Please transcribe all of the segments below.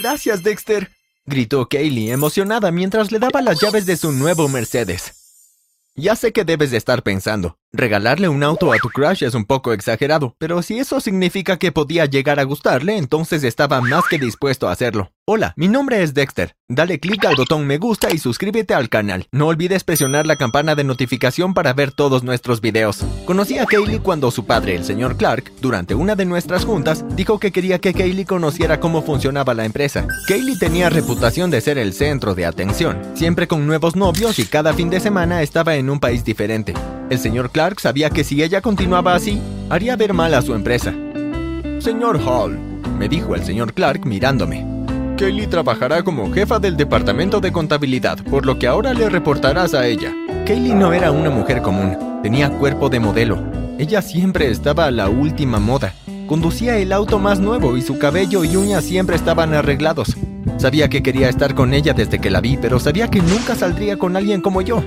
gracias, Dexter, gritó Kaylee emocionada mientras le daba las llaves de su nuevo Mercedes. Ya sé que debes de estar pensando, regalarle un auto a tu crush es un poco exagerado, pero si eso significa que podía llegar a gustarle, entonces estaba más que dispuesto a hacerlo. Hola, mi nombre es Dexter. Dale clic al botón me gusta y suscríbete al canal. No olvides presionar la campana de notificación para ver todos nuestros videos. Conocí a Kaylee cuando su padre, el señor Clark, durante una de nuestras juntas, dijo que quería que Kaylee conociera cómo funcionaba la empresa. Kaylee tenía reputación de ser el centro de atención, siempre con nuevos novios y cada fin de semana estaba en un país diferente. El señor Clark sabía que si ella continuaba así, haría ver mal a su empresa. Señor Hall, me dijo el señor Clark mirándome. Kaylee trabajará como jefa del departamento de contabilidad, por lo que ahora le reportarás a ella. Kaylee no era una mujer común, tenía cuerpo de modelo. Ella siempre estaba a la última moda. Conducía el auto más nuevo y su cabello y uñas siempre estaban arreglados. Sabía que quería estar con ella desde que la vi, pero sabía que nunca saldría con alguien como yo.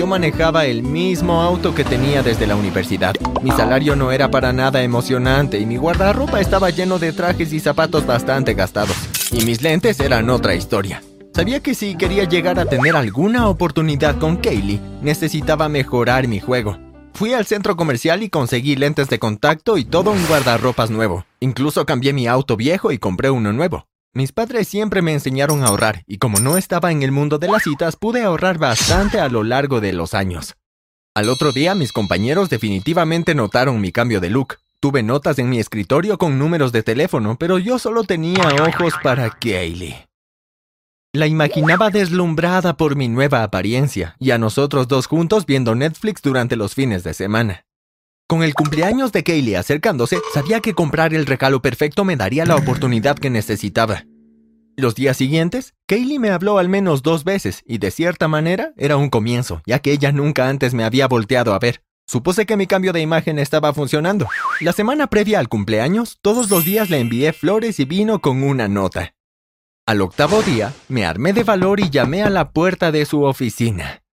Yo manejaba el mismo auto que tenía desde la universidad. Mi salario no era para nada emocionante y mi guardarropa estaba lleno de trajes y zapatos bastante gastados. Y mis lentes eran otra historia. Sabía que si quería llegar a tener alguna oportunidad con Kaylee, necesitaba mejorar mi juego. Fui al centro comercial y conseguí lentes de contacto y todo un guardarropas nuevo. Incluso cambié mi auto viejo y compré uno nuevo. Mis padres siempre me enseñaron a ahorrar y como no estaba en el mundo de las citas, pude ahorrar bastante a lo largo de los años. Al otro día, mis compañeros definitivamente notaron mi cambio de look. Tuve notas en mi escritorio con números de teléfono, pero yo solo tenía ojos para Kaylee. La imaginaba deslumbrada por mi nueva apariencia y a nosotros dos juntos viendo Netflix durante los fines de semana. Con el cumpleaños de Kaylee acercándose, sabía que comprar el regalo perfecto me daría la oportunidad que necesitaba. Los días siguientes, Kaylee me habló al menos dos veces y de cierta manera era un comienzo, ya que ella nunca antes me había volteado a ver. Supuse que mi cambio de imagen estaba funcionando. La semana previa al cumpleaños, todos los días le envié flores y vino con una nota. Al octavo día, me armé de valor y llamé a la puerta de su oficina.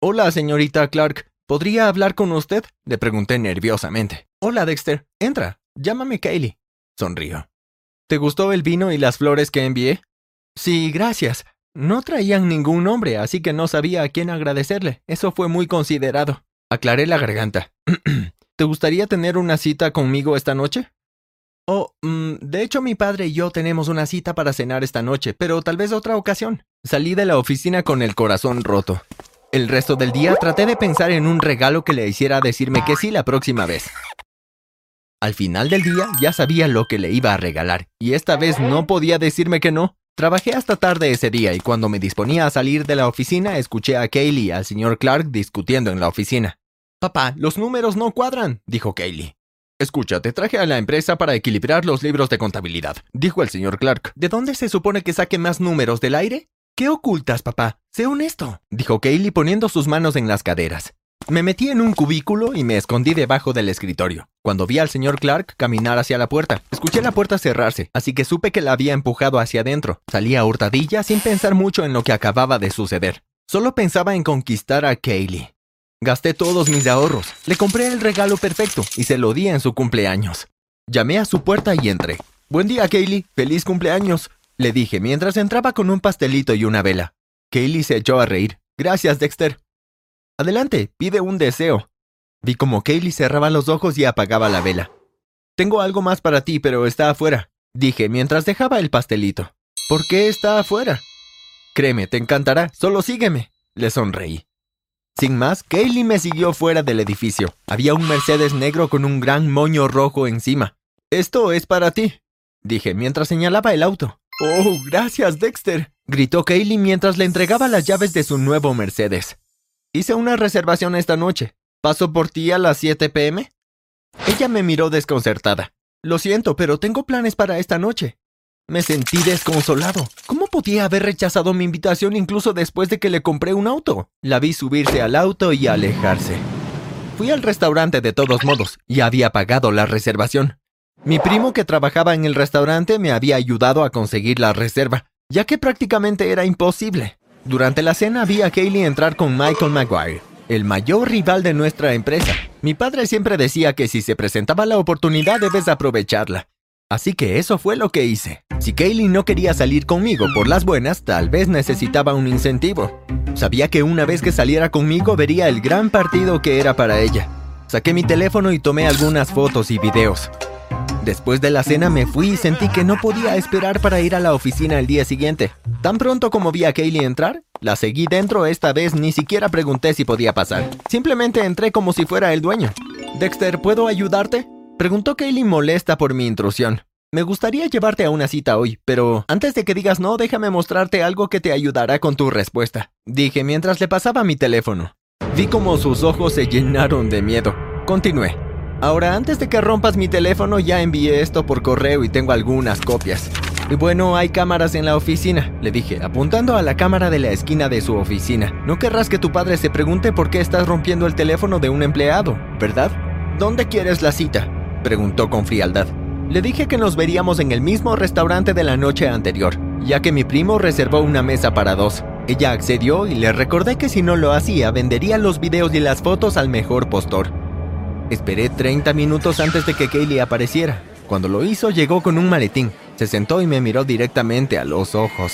Hola, señorita Clark. ¿Podría hablar con usted? Le pregunté nerviosamente. Hola, Dexter. Entra. Llámame Kaylee. Sonrió. ¿Te gustó el vino y las flores que envié? Sí, gracias. No traían ningún nombre, así que no sabía a quién agradecerle. Eso fue muy considerado. Aclaré la garganta. ¿Te gustaría tener una cita conmigo esta noche? Oh, mm, de hecho mi padre y yo tenemos una cita para cenar esta noche, pero tal vez otra ocasión. Salí de la oficina con el corazón roto. El resto del día traté de pensar en un regalo que le hiciera decirme que sí la próxima vez. Al final del día ya sabía lo que le iba a regalar, y esta vez no podía decirme que no. Trabajé hasta tarde ese día y cuando me disponía a salir de la oficina escuché a Kaylee y al señor Clark discutiendo en la oficina. Papá, los números no cuadran, dijo Kaylee. Escucha, te traje a la empresa para equilibrar los libros de contabilidad, dijo el señor Clark. ¿De dónde se supone que saque más números del aire? ¿Qué ocultas, papá? Sé honesto, dijo Kaylee poniendo sus manos en las caderas. Me metí en un cubículo y me escondí debajo del escritorio. Cuando vi al señor Clark caminar hacia la puerta, escuché la puerta cerrarse, así que supe que la había empujado hacia adentro. Salí a hurtadilla sin pensar mucho en lo que acababa de suceder. Solo pensaba en conquistar a Kaylee. Gasté todos mis ahorros, le compré el regalo perfecto y se lo di en su cumpleaños. Llamé a su puerta y entré. Buen día, Kaylee. Feliz cumpleaños le dije mientras entraba con un pastelito y una vela. Kaylee se echó a reír. Gracias, Dexter. Adelante, pide un deseo. Vi como Kaylee cerraba los ojos y apagaba la vela. Tengo algo más para ti, pero está afuera, dije mientras dejaba el pastelito. ¿Por qué está afuera? Créeme, te encantará, solo sígueme. Le sonreí. Sin más, Kaylee me siguió fuera del edificio. Había un Mercedes negro con un gran moño rojo encima. Esto es para ti, dije mientras señalaba el auto. Oh, gracias, Dexter, gritó Kaylee mientras le entregaba las llaves de su nuevo Mercedes. Hice una reservación esta noche. ¿Paso por ti a las 7 pm? Ella me miró desconcertada. Lo siento, pero tengo planes para esta noche. Me sentí desconsolado. ¿Cómo podía haber rechazado mi invitación incluso después de que le compré un auto? La vi subirse al auto y alejarse. Fui al restaurante de todos modos y había pagado la reservación. Mi primo que trabajaba en el restaurante me había ayudado a conseguir la reserva, ya que prácticamente era imposible. Durante la cena vi a Kaylee entrar con Michael Maguire, el mayor rival de nuestra empresa. Mi padre siempre decía que si se presentaba la oportunidad debes aprovecharla. Así que eso fue lo que hice. Si Kaylee no quería salir conmigo por las buenas, tal vez necesitaba un incentivo. Sabía que una vez que saliera conmigo vería el gran partido que era para ella. Saqué mi teléfono y tomé algunas fotos y videos. Después de la cena me fui y sentí que no podía esperar para ir a la oficina el día siguiente. Tan pronto como vi a Kaylee entrar, la seguí dentro esta vez ni siquiera pregunté si podía pasar. Simplemente entré como si fuera el dueño. Dexter, ¿puedo ayudarte? Preguntó Kaylee molesta por mi intrusión. Me gustaría llevarte a una cita hoy, pero antes de que digas no, déjame mostrarte algo que te ayudará con tu respuesta. Dije mientras le pasaba mi teléfono. Vi como sus ojos se llenaron de miedo. Continué. Ahora, antes de que rompas mi teléfono, ya envié esto por correo y tengo algunas copias. Y bueno, hay cámaras en la oficina, le dije, apuntando a la cámara de la esquina de su oficina. No querrás que tu padre se pregunte por qué estás rompiendo el teléfono de un empleado, ¿verdad? ¿Dónde quieres la cita? preguntó con frialdad. Le dije que nos veríamos en el mismo restaurante de la noche anterior, ya que mi primo reservó una mesa para dos. Ella accedió y le recordé que si no lo hacía, vendería los videos y las fotos al mejor postor. Esperé 30 minutos antes de que Kaylee apareciera. Cuando lo hizo, llegó con un maletín. Se sentó y me miró directamente a los ojos.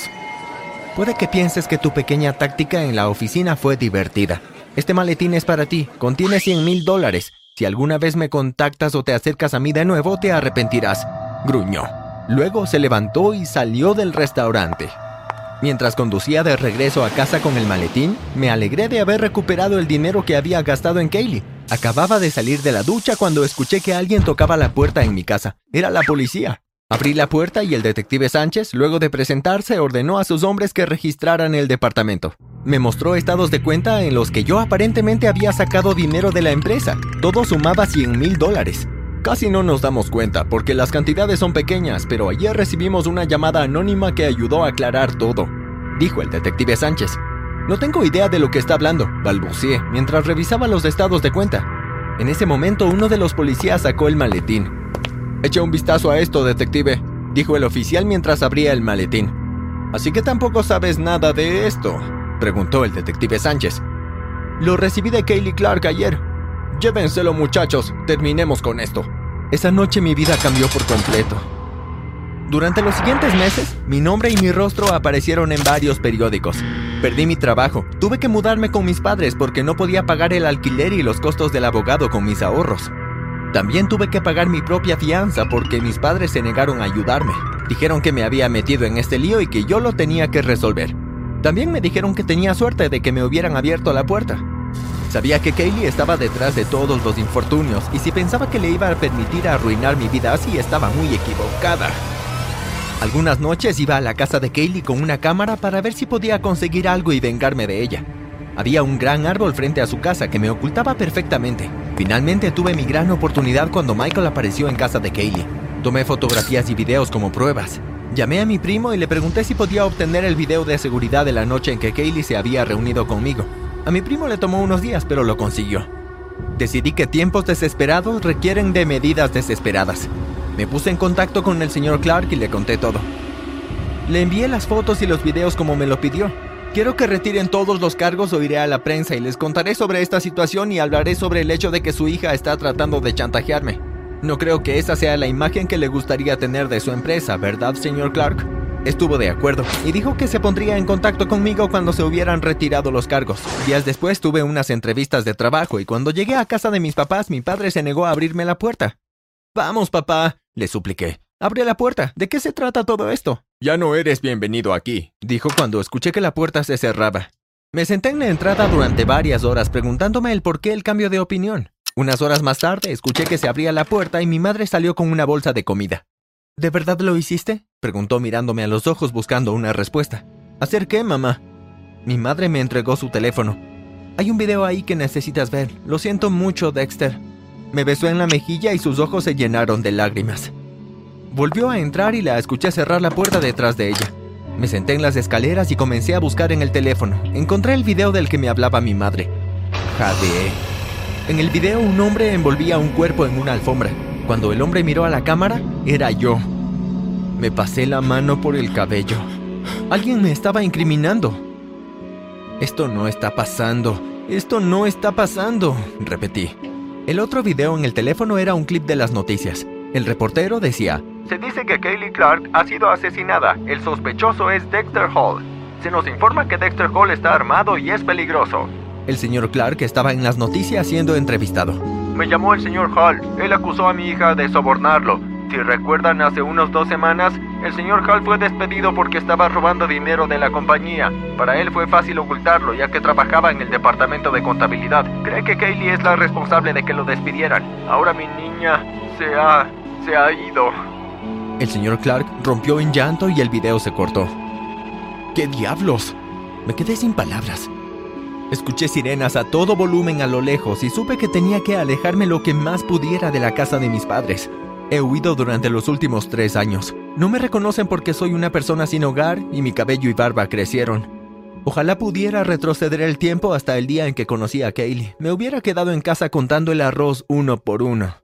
Puede que pienses que tu pequeña táctica en la oficina fue divertida. Este maletín es para ti. Contiene 100 mil dólares. Si alguna vez me contactas o te acercas a mí de nuevo, te arrepentirás. Gruñó. Luego se levantó y salió del restaurante. Mientras conducía de regreso a casa con el maletín, me alegré de haber recuperado el dinero que había gastado en Kaylee. Acababa de salir de la ducha cuando escuché que alguien tocaba la puerta en mi casa. Era la policía. Abrí la puerta y el detective Sánchez, luego de presentarse, ordenó a sus hombres que registraran el departamento. Me mostró estados de cuenta en los que yo aparentemente había sacado dinero de la empresa. Todo sumaba 100 mil dólares. Casi no nos damos cuenta porque las cantidades son pequeñas, pero ayer recibimos una llamada anónima que ayudó a aclarar todo, dijo el detective Sánchez. No tengo idea de lo que está hablando, balbuceé mientras revisaba los estados de cuenta. En ese momento uno de los policías sacó el maletín. Echa un vistazo a esto, detective, dijo el oficial mientras abría el maletín. Así que tampoco sabes nada de esto, preguntó el detective Sánchez. Lo recibí de Kaylee Clark ayer. Llévenselo muchachos, terminemos con esto. Esa noche mi vida cambió por completo. Durante los siguientes meses, mi nombre y mi rostro aparecieron en varios periódicos. Perdí mi trabajo, tuve que mudarme con mis padres porque no podía pagar el alquiler y los costos del abogado con mis ahorros. También tuve que pagar mi propia fianza porque mis padres se negaron a ayudarme. Dijeron que me había metido en este lío y que yo lo tenía que resolver. También me dijeron que tenía suerte de que me hubieran abierto la puerta. Sabía que Kaylee estaba detrás de todos los infortunios y si pensaba que le iba a permitir arruinar mi vida así estaba muy equivocada. Algunas noches iba a la casa de Kaylee con una cámara para ver si podía conseguir algo y vengarme de ella. Había un gran árbol frente a su casa que me ocultaba perfectamente. Finalmente tuve mi gran oportunidad cuando Michael apareció en casa de Kaylee. Tomé fotografías y videos como pruebas. Llamé a mi primo y le pregunté si podía obtener el video de seguridad de la noche en que Kaylee se había reunido conmigo. A mi primo le tomó unos días, pero lo consiguió. Decidí que tiempos desesperados requieren de medidas desesperadas. Me puse en contacto con el señor Clark y le conté todo. Le envié las fotos y los videos como me lo pidió. Quiero que retiren todos los cargos o iré a la prensa y les contaré sobre esta situación y hablaré sobre el hecho de que su hija está tratando de chantajearme. No creo que esa sea la imagen que le gustaría tener de su empresa, ¿verdad, señor Clark? Estuvo de acuerdo y dijo que se pondría en contacto conmigo cuando se hubieran retirado los cargos. Días después tuve unas entrevistas de trabajo y cuando llegué a casa de mis papás mi padre se negó a abrirme la puerta. Vamos, papá, le supliqué. Abre la puerta. ¿De qué se trata todo esto? Ya no eres bienvenido aquí, dijo cuando escuché que la puerta se cerraba. Me senté en la entrada durante varias horas preguntándome el por qué el cambio de opinión. Unas horas más tarde escuché que se abría la puerta y mi madre salió con una bolsa de comida. ¿De verdad lo hiciste? preguntó mirándome a los ojos buscando una respuesta. ¿Hacer qué, mamá? Mi madre me entregó su teléfono. Hay un video ahí que necesitas ver. Lo siento mucho, Dexter. Me besó en la mejilla y sus ojos se llenaron de lágrimas. Volvió a entrar y la escuché cerrar la puerta detrás de ella. Me senté en las escaleras y comencé a buscar en el teléfono. Encontré el video del que me hablaba mi madre. Jadeé. En el video un hombre envolvía un cuerpo en una alfombra. Cuando el hombre miró a la cámara, era yo. Me pasé la mano por el cabello. Alguien me estaba incriminando. Esto no está pasando. Esto no está pasando, repetí. El otro video en el teléfono era un clip de las noticias. El reportero decía, Se dice que Kaylee Clark ha sido asesinada. El sospechoso es Dexter Hall. Se nos informa que Dexter Hall está armado y es peligroso. El señor Clark estaba en las noticias siendo entrevistado. Me llamó el señor Hall. Él acusó a mi hija de sobornarlo. Si recuerdan, hace unos dos semanas, el señor Hall fue despedido porque estaba robando dinero de la compañía. Para él fue fácil ocultarlo, ya que trabajaba en el departamento de contabilidad. Cree que Kaylee es la responsable de que lo despidieran. Ahora mi niña se ha... se ha ido. El señor Clark rompió en llanto y el video se cortó. ¿Qué diablos? Me quedé sin palabras. Escuché sirenas a todo volumen a lo lejos y supe que tenía que alejarme lo que más pudiera de la casa de mis padres. He huido durante los últimos tres años. No me reconocen porque soy una persona sin hogar y mi cabello y barba crecieron. Ojalá pudiera retroceder el tiempo hasta el día en que conocí a Kaylee. Me hubiera quedado en casa contando el arroz uno por uno.